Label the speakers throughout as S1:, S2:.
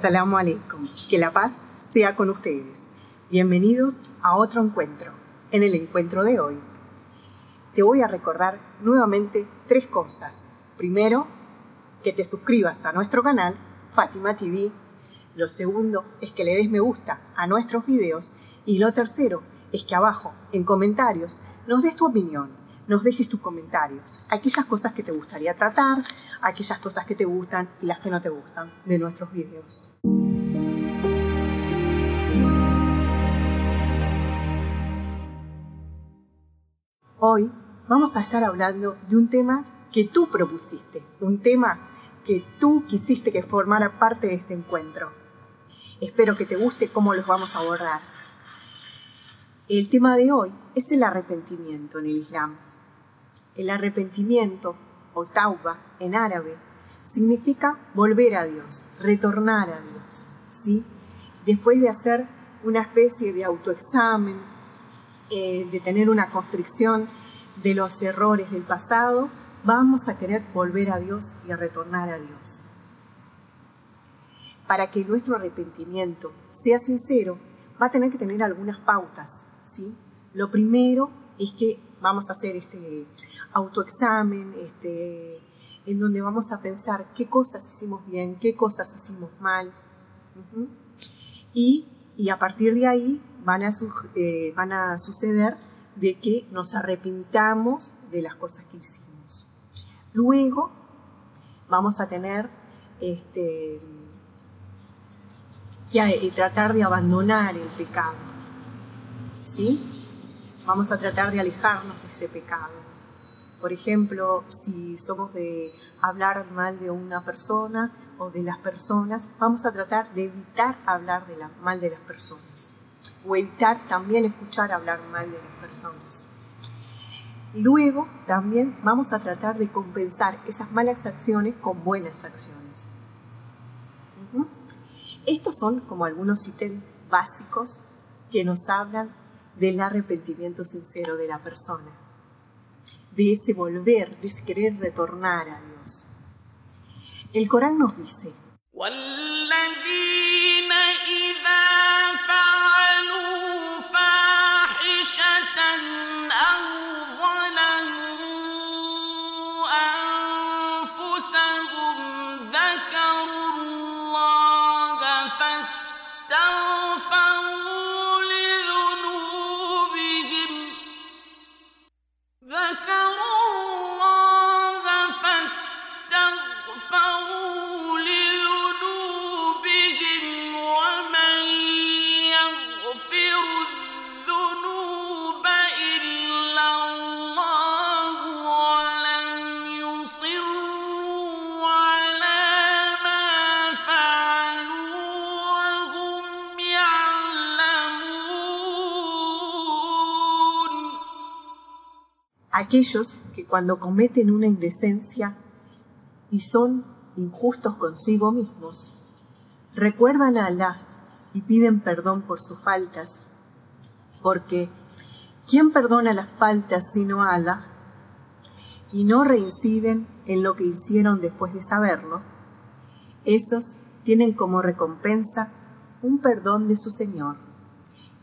S1: Assalamu alaikum. Que la paz sea con ustedes. Bienvenidos a otro encuentro. En el encuentro de hoy, te voy a recordar nuevamente tres cosas. Primero, que te suscribas a nuestro canal, Fátima TV. Lo segundo es que le des me gusta a nuestros videos. Y lo tercero es que abajo, en comentarios, nos des tu opinión nos dejes tus comentarios, aquellas cosas que te gustaría tratar, aquellas cosas que te gustan y las que no te gustan de nuestros videos. Hoy vamos a estar hablando de un tema que tú propusiste, un tema que tú quisiste que formara parte de este encuentro. Espero que te guste cómo los vamos a abordar. El tema de hoy es el arrepentimiento en el Islam. El arrepentimiento, o tauba en árabe, significa volver a Dios, retornar a Dios. ¿sí? Después de hacer una especie de autoexamen, eh, de tener una constricción de los errores del pasado, vamos a querer volver a Dios y a retornar a Dios. Para que nuestro arrepentimiento sea sincero, va a tener que tener algunas pautas. ¿sí? Lo primero es que vamos a hacer este autoexamen, este, en donde vamos a pensar qué cosas hicimos bien, qué cosas hicimos mal. y, a partir de ahí van a, eh, van a suceder de que nos arrepintamos de las cosas que hicimos. Luego vamos a tener este, que eh, tratar de abandonar el pecado. ¿Sí? Vamos a tratar de alejarnos de ese pecado. Por ejemplo, si somos de hablar mal de una persona o de las personas, vamos a tratar de evitar hablar mal de las personas o evitar también escuchar hablar mal de las personas. Luego también vamos a tratar de compensar esas malas acciones con buenas acciones. Estos son como algunos ítems básicos que nos hablan del arrepentimiento sincero de la persona, de ese volver, de ese querer retornar a Dios. El Corán nos dice, aquellos que cuando cometen una indecencia y son injustos consigo mismos, recuerdan a Alá y piden perdón por sus faltas, porque ¿quién perdona las faltas sino Alá? Y no reinciden en lo que hicieron después de saberlo, esos tienen como recompensa un perdón de su Señor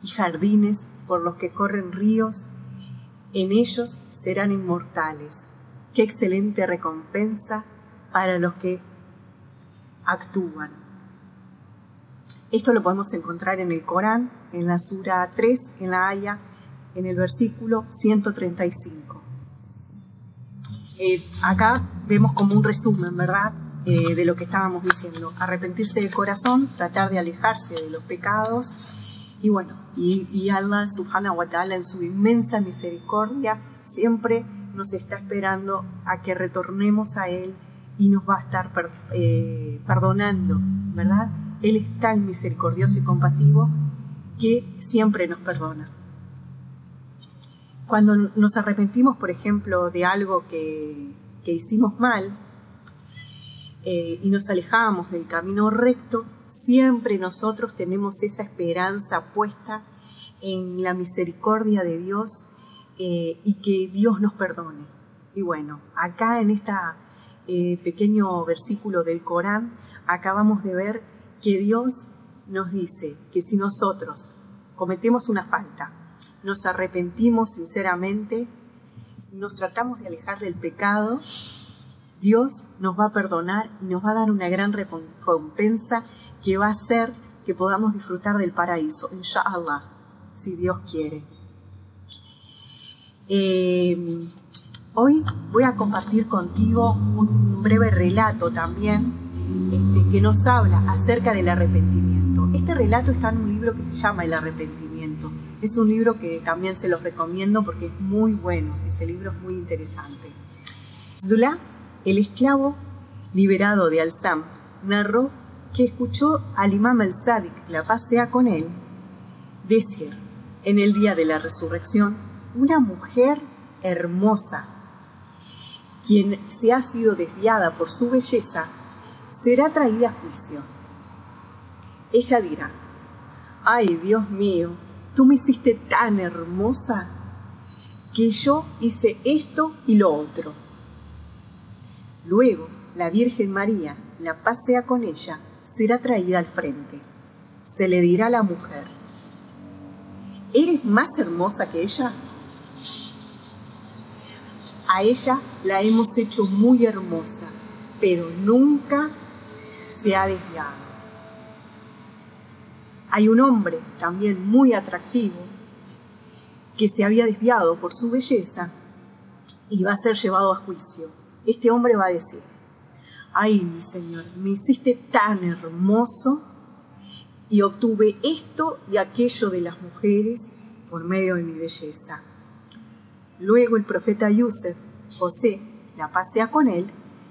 S1: y jardines por los que corren ríos en ellos serán inmortales. Qué excelente recompensa para los que actúan. Esto lo podemos encontrar en el Corán, en la Sura 3, en la Haya, en el versículo 135. Eh, acá vemos como un resumen, ¿verdad? Eh, de lo que estábamos diciendo. Arrepentirse de corazón, tratar de alejarse de los pecados y bueno, y, Allah subhanahu wa ta'ala en su inmensa misericordia siempre nos está esperando a que retornemos a Él y nos va a estar eh, perdonando, ¿verdad? Él es tan misericordioso y compasivo que siempre nos perdona. Cuando nos arrepentimos, por ejemplo, de algo que, hicimos mal eh, y nos alejamos del camino recto, Siempre nosotros tenemos esa esperanza puesta en la misericordia de Dios eh, y que Dios nos perdone. Y bueno, acá en este pequeño versículo del Corán acabamos de ver que Dios nos dice que si nosotros cometemos una falta, nos arrepentimos sinceramente, nos tratamos de alejar del pecado, Dios nos va a perdonar y nos va a dar una gran recompensa que va a hacer que podamos disfrutar del paraíso, inshallah, si Dios quiere. Eh, hoy voy a compartir contigo un breve relato también este, que nos habla acerca del arrepentimiento. Este relato está en un libro que se llama El arrepentimiento. Es un libro que también se los recomiendo porque es muy bueno, ese libro es muy interesante. Dulá, el esclavo liberado de Al-Sam, narró que escuchó al imam al-Sadiq, la paz sea con él, decir, en el día de la resurrección, una mujer hermosa, quien se ha sido desviada por su belleza, será traída a juicio. Ella dirá, ay Dios mío, tú me hiciste tan hermosa que yo hice esto y lo otro. Luego, la Virgen María, la paz sea con ella, será traída al frente. Se le dirá a la mujer, ¿eres más hermosa que ella? A ella la hemos hecho muy hermosa, pero nunca se ha desviado. Hay un hombre también muy atractivo que se había desviado por su belleza y va a ser llevado a juicio. Este hombre va a decir, ay mi Señor, me hiciste tan hermoso y obtuve esto y aquello de las mujeres por medio de mi belleza. Luego el profeta Yusef, José, la pasea con él,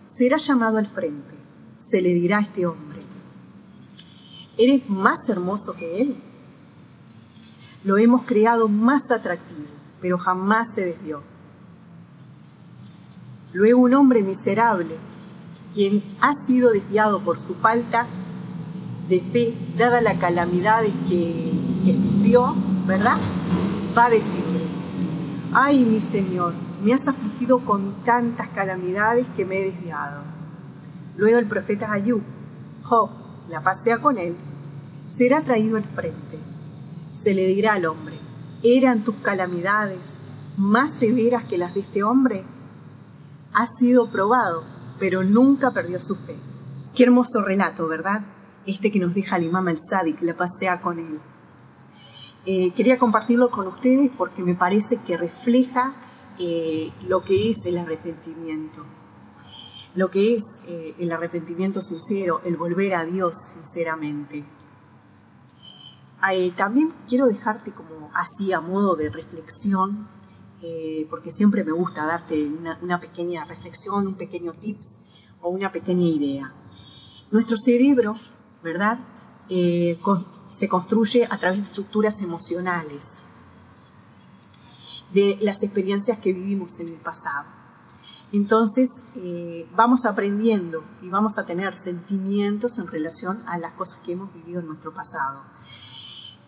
S1: será llamado al frente. Se le dirá a este hombre, ¿eres más hermoso que él? Lo hemos creado más atractivo, pero jamás se desvió. Luego un hombre miserable, quien ha sido desviado por su falta de fe, dada la calamidad que, que sufrió, ¿verdad? Va a decirle, ay mi Señor, me has afligido con tantas calamidades que me he desviado. Luego el profeta Ayub, Job, la pasea con él, será traído al frente. Se le dirá al hombre, ¿eran tus calamidades más severas que las de este hombre? Ha sido probado, pero nunca perdió su fe. Qué hermoso relato, ¿verdad? Este que nos deja el imam el Sadik, la pasea con él. Eh, quería compartirlo con ustedes porque me parece que refleja eh, lo que es el arrepentimiento, lo que es eh, el arrepentimiento sincero, el volver a Dios sinceramente. también quiero dejarte como así a modo de reflexión, porque siempre me gusta darte una, pequeña reflexión, un pequeño tips o una pequeña idea. Nuestro cerebro, ¿verdad? se construye a través de estructuras emocionales de las experiencias que vivimos en el pasado. Entonces eh, vamos aprendiendo y vamos a tener sentimientos en relación a las cosas que hemos vivido en nuestro pasado.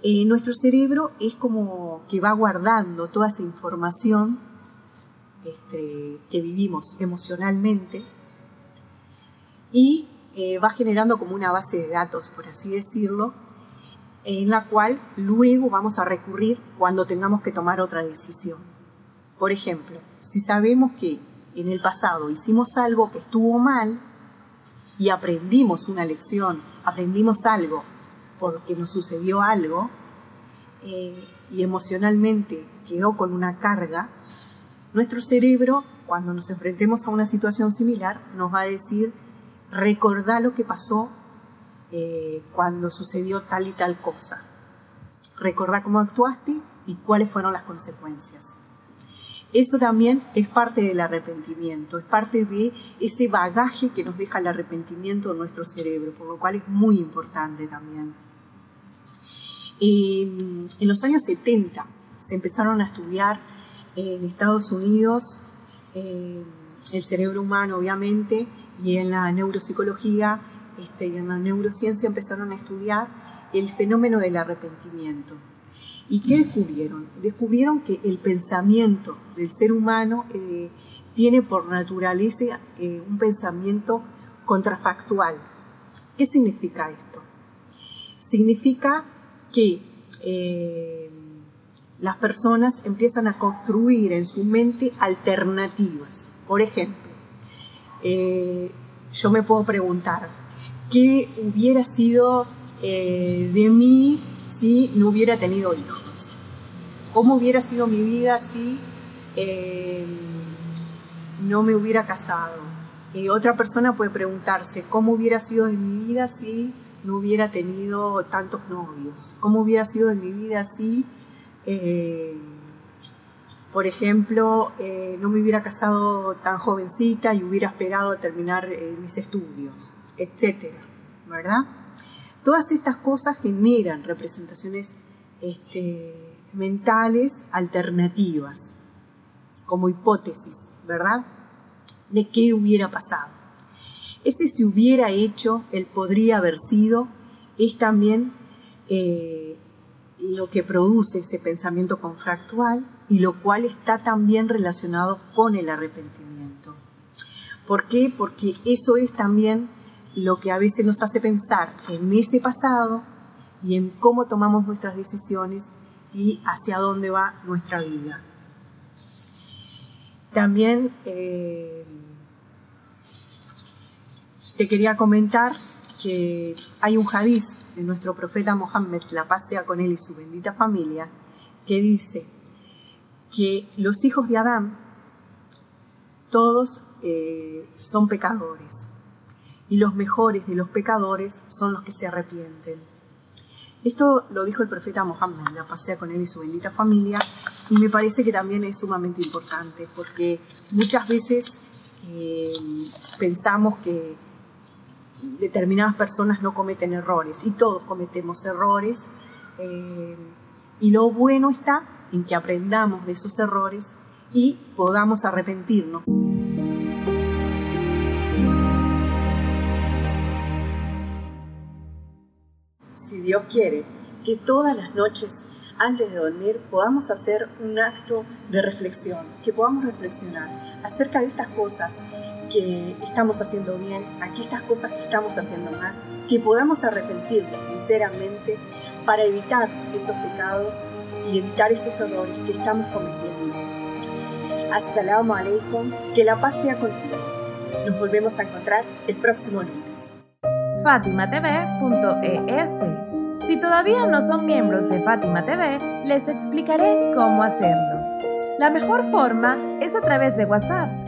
S1: Eh, nuestro cerebro es como que va guardando toda esa información este, que vivimos emocionalmente y eh, va generando como una base de datos, por así decirlo, en la cual luego vamos a recurrir cuando tengamos que tomar otra decisión. Por ejemplo, si sabemos que en el pasado hicimos algo que estuvo mal y aprendimos una lección, aprendimos algo porque nos sucedió algo eh, y emocionalmente quedó con una carga, nuestro cerebro, cuando nos enfrentemos a una situación similar, nos va a decir, recordá lo que pasó eh, cuando sucedió tal y tal cosa. Recordá cómo actuaste y cuáles fueron las consecuencias. Eso también es parte del arrepentimiento, es parte de ese bagaje que nos deja el arrepentimiento en nuestro cerebro, por lo cual es muy importante también. En, los años 70 se empezaron a estudiar en Estados Unidos eh, el cerebro humano, obviamente, y en la neuropsicología este, y en la neurociencia empezaron a estudiar el fenómeno del arrepentimiento. ¿Y qué descubrieron? Descubrieron que el pensamiento del ser humano eh, tiene por naturaleza eh, un pensamiento contrafactual. ¿Qué significa esto? significa que eh, las personas empiezan a construir en su mente alternativas. Por ejemplo, eh, yo me puedo preguntar, ¿qué hubiera sido eh, de mí si no hubiera tenido hijos? ¿Cómo hubiera sido mi vida si no me hubiera casado? Y otra persona puede preguntarse, ¿cómo hubiera sido de mi vida si no hubiera tenido tantos novios? ¿Cómo hubiera sido de mi vida si, eh, por ejemplo, eh, no me hubiera casado tan jovencita y hubiera esperado terminar eh, mis estudios? Etcétera, ¿verdad? Todas estas cosas generan representaciones este, mentales alternativas, como hipótesis, ¿verdad? de qué hubiera pasado. Ese si hubiera hecho, el podría haber sido, es también eh, lo que produce ese pensamiento confractual y lo cual está también relacionado con el arrepentimiento. ¿Por qué? Porque eso es también lo que a veces nos hace pensar en ese pasado y en cómo tomamos nuestras decisiones y hacia dónde va nuestra vida. También eh, te quería comentar que hay un hadiz de nuestro profeta Mohammed, la paz sea con él y su bendita familia, que dice que los hijos de Adán todos eh, son pecadores y los mejores de los pecadores son los que se arrepienten. Esto lo dijo el profeta Mohammed, la pasea con él y su bendita familia, y me parece que también es sumamente importante, porque muchas veces eh, pensamos que determinadas personas no cometen errores, y todos cometemos errores, eh, y lo bueno está en que aprendamos de esos errores y podamos arrepentirnos. si Dios quiere, que todas las noches antes de dormir podamos hacer un acto de reflexión, que podamos reflexionar acerca de estas cosas que estamos haciendo bien, aquí estas cosas que estamos haciendo mal, que podamos arrepentirnos sinceramente para evitar esos pecados y evitar esos errores que estamos cometiendo. Assalamu alaikum, que la paz sea contigo. Nos volvemos a encontrar el próximo lunes
S2: fatimatv.es. Si todavía no son miembros de Fátima TV, les explicaré cómo hacerlo. La mejor forma es a través de WhatsApp.